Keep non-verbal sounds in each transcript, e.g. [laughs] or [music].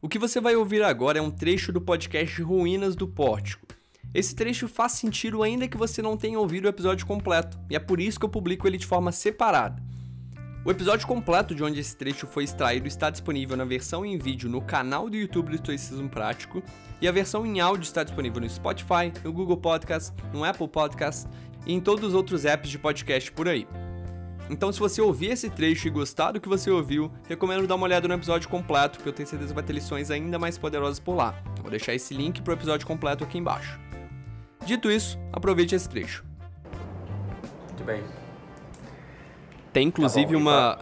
O que você vai ouvir agora é um trecho do podcast Ruínas do Pórtico. Esse trecho faz sentido ainda que você não tenha ouvido o episódio completo, e é por isso que eu publico ele de forma separada. O episódio completo de onde esse trecho foi extraído está disponível na versão em vídeo no canal do YouTube do Estoicismo Prático, e a versão em áudio está disponível no Spotify, no Google Podcast, no Apple Podcast e em todos os outros apps de podcast por aí. Então, se você ouvir esse trecho e gostar do que você ouviu, recomendo dar uma olhada no episódio completo, porque eu tenho certeza que vai ter lições ainda mais poderosas por lá. Eu vou deixar esse link pro episódio completo aqui embaixo. Dito isso, aproveite esse trecho. Muito bem. Tem inclusive Tá bom, uma,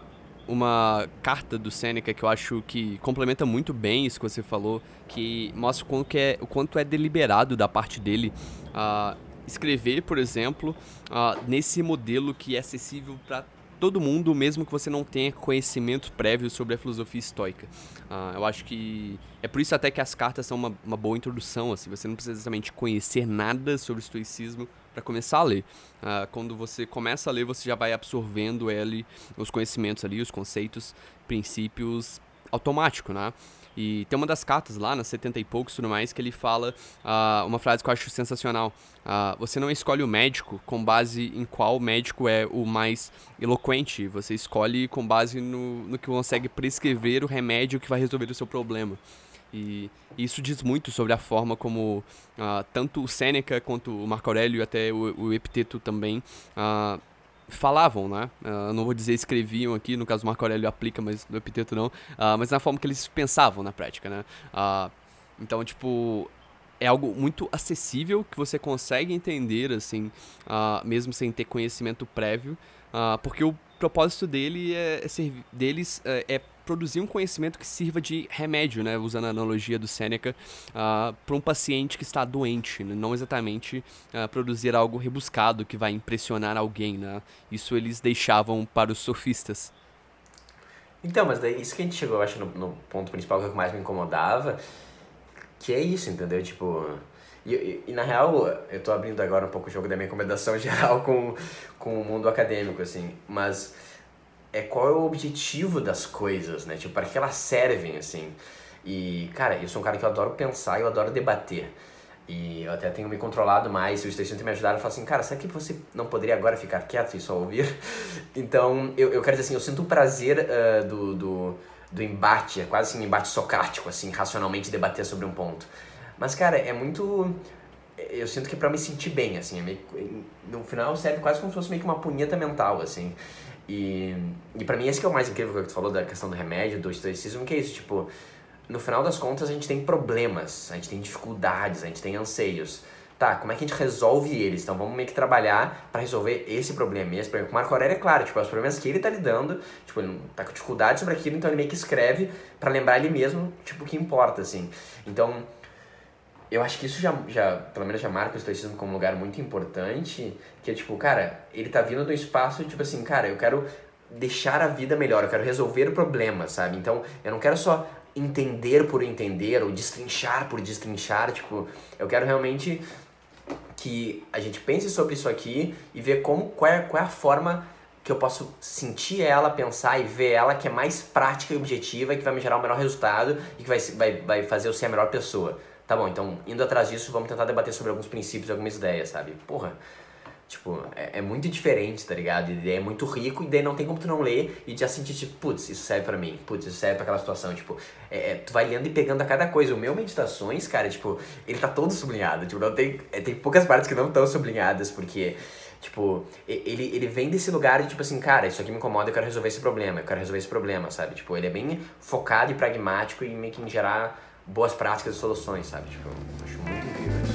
uma carta do Seneca que eu acho que complementa muito bem isso que você falou, que mostra o quanto, que é, o quanto é deliberado da parte dele ah, escrever, por exemplo, ah, nesse modelo que é acessível para todo mundo, mesmo que você não tenha conhecimento prévio sobre a filosofia estoica. Ah, eu acho que é por isso até que as cartas são uma, uma boa introdução, assim, você não precisa exatamente conhecer nada sobre o estoicismo para começar a ler. Ah, quando você começa a ler, você já vai absorvendo ele, os conhecimentos ali, os conceitos, princípios automático, né? E tem uma das cartas lá, nas 70 e poucos e tudo mais, que ele fala ah, uma frase que eu acho sensacional. Ah, você não escolhe o médico com base em qual médico é o mais eloquente. Você escolhe com base no, no que consegue prescrever o remédio que vai resolver o seu problema. E isso diz muito sobre a forma como ah, tanto o Sêneca quanto o Marco Aurélio até o, o Epiteto também ah, falavam, né? Uh, não vou dizer escreviam aqui, no caso Marco Aurélio aplica, mas no epiteto não. Uh, mas na forma que eles pensavam na prática, né? Uh, então, tipo, é algo muito acessível que você consegue entender, assim, mesmo sem ter conhecimento prévio, porque o propósito dele é, é deles é, é produzir um conhecimento que sirva de remédio, né, usando a analogia do Seneca, uh, para um paciente que está doente, né, não exatamente uh, produzir algo rebuscado que vai impressionar alguém, né? Isso eles deixavam para os sofistas. Então, mas daí isso que a gente chegou, eu acho, no, no ponto principal que mais me incomodava, que é isso, entendeu? Tipo, e, e, e, na real, eu tô abrindo agora um pouco o jogo da minha recomendação [laughs] geral com, com o mundo acadêmico, assim, mas é qual é o objetivo das coisas, né? Tipo, para que elas servem, assim. E, cara, eu sou um cara que eu adoro pensar, eu adoro debater. E eu até tenho me controlado mais, e os textos me ajudaram a falar assim, cara, será que você não poderia agora ficar quieto e só ouvir? [laughs] então, eu, eu quero dizer assim, eu sinto o prazer uh, do, do, do embate, é quase assim um embate socrático, assim, racionalmente debater sobre um ponto. Mas, cara, é muito... Eu sinto que é pra me sentir bem, assim, é meio, no final serve quase como se fosse meio que uma punheta mental, assim. E, e para mim esse que é o mais incrível que tu falou da questão do remédio, do estoicismo, que é isso, tipo, no final das contas a gente tem problemas, a gente tem dificuldades, a gente tem anseios. Tá, como é que a gente resolve eles? Então vamos meio que trabalhar para resolver esse problema. E esse problema. O Marco Aurélio é claro, tipo, os problemas que ele tá lidando, tipo, ele tá com dificuldade sobre aquilo, então ele meio que escreve para lembrar ele mesmo, tipo, o que importa, assim. Então, eu acho que isso já, já, pelo menos já marca o estoicismo como um lugar muito importante, que é tipo, cara, ele tá vindo do espaço, tipo assim, cara, eu quero deixar a vida melhor, eu quero resolver o problema, sabe? Então, eu não quero só entender por entender ou destrinchar por destrinchar, tipo, eu quero realmente que a gente pense sobre isso aqui e ver como qual é, qual é a forma que eu posso sentir ela, pensar e ver ela que é mais prática e objetiva e que vai me gerar o melhor resultado e que vai, vai, vai fazer eu ser a melhor pessoa. Tá bom, então, indo atrás disso, vamos tentar debater sobre alguns princípios, algumas ideias, sabe? Porra, tipo, é, é muito diferente, tá ligado? E é muito rico, e daí não tem como tu não ler e já sentir, tipo, putz, isso serve pra mim, putz, isso serve pra aquela situação, tipo, é, é, tu vai lendo e pegando a cada coisa. O meu Meditações, cara, tipo, ele tá todo sublinhado, tipo, não tem, é, tem poucas partes que não estão sublinhadas, porque... Tipo, ele, ele vem desse lugar de tipo assim, cara, isso aqui me incomoda, eu quero resolver esse problema, eu quero resolver esse problema, sabe? Tipo, ele é bem focado e pragmático e meio que em gerar boas práticas e soluções, sabe? Tipo, acho muito incrível.